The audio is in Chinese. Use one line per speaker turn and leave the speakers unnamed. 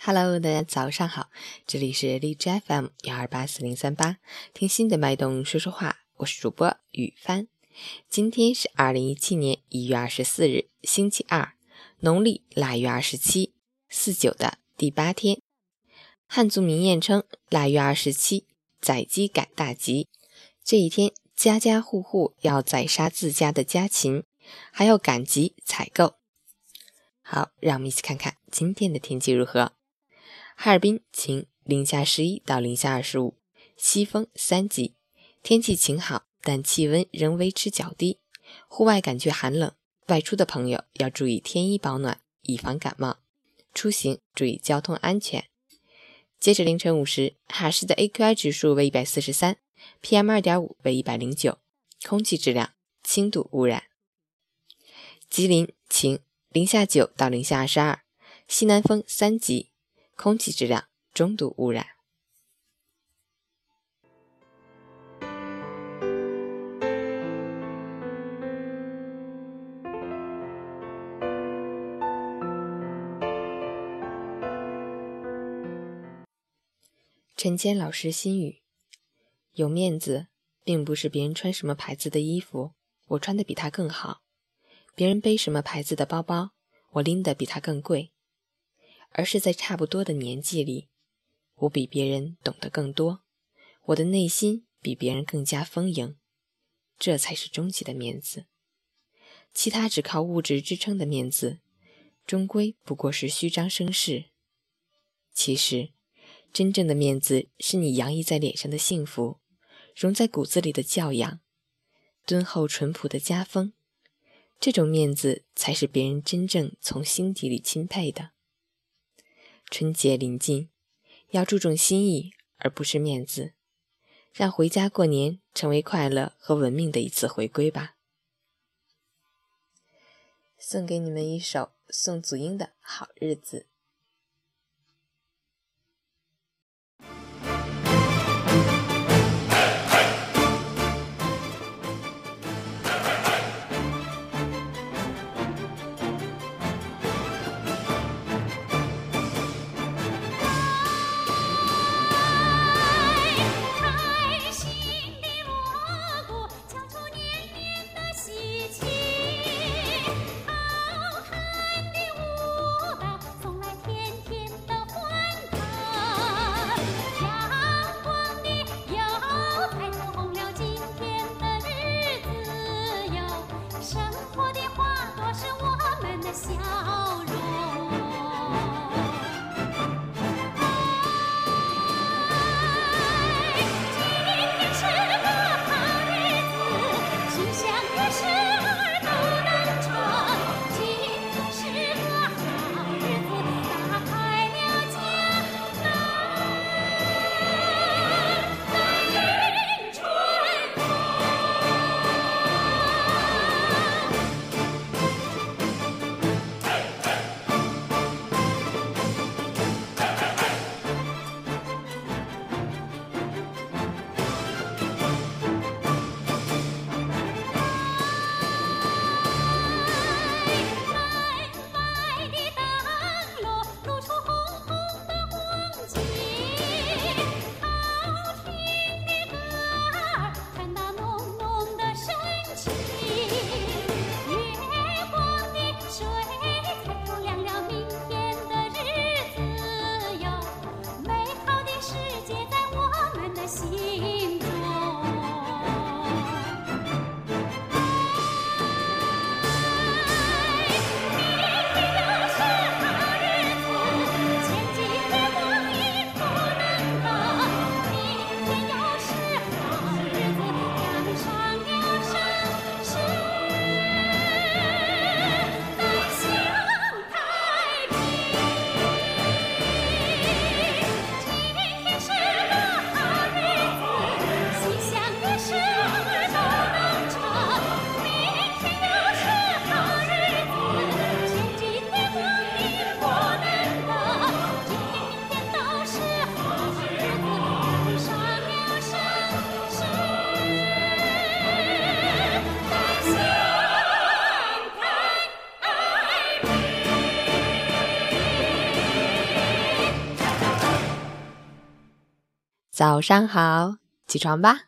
Hello，大家早上好，这里是荔枝 FM 幺二八四零三八，听心的脉动说说话，我是主播雨帆。今天是二零一七年一月二十四日，星期二，农历腊月二十七，四九的第八天。汉族民谚称，腊月二十七宰鸡赶大集，这一天家家户户要宰杀自家的家禽，还要赶集采购。好，让我们一起看看今天的天气如何。哈尔滨晴，零下十一到零下二十五，西风三级，天气晴好，但气温仍维持较低，户外感觉寒冷，外出的朋友要注意添衣保暖，以防感冒。出行注意交通安全。截止凌晨五时，哈市的 AQI 指数为一百四十三，PM 二点五为一百零九，空气质量轻度污染。吉林晴，零下九到零下二十二，西南风三级。空气质量中度污染。陈坚老师心语：有面子，并不是别人穿什么牌子的衣服，我穿的比他更好；别人背什么牌子的包包，我拎的比他更贵。而是在差不多的年纪里，我比别人懂得更多，我的内心比别人更加丰盈，这才是终极的面子。其他只靠物质支撑的面子，终归不过是虚张声势。其实，真正的面子是你洋溢在脸上的幸福，融在骨子里的教养，敦厚淳朴的家风。这种面子，才是别人真正从心底里钦佩的。春节临近，要注重心意，而不是面子，让回家过年成为快乐和文明的一次回归吧。送给你们一首宋祖英的《好日子》。早上好，起床吧。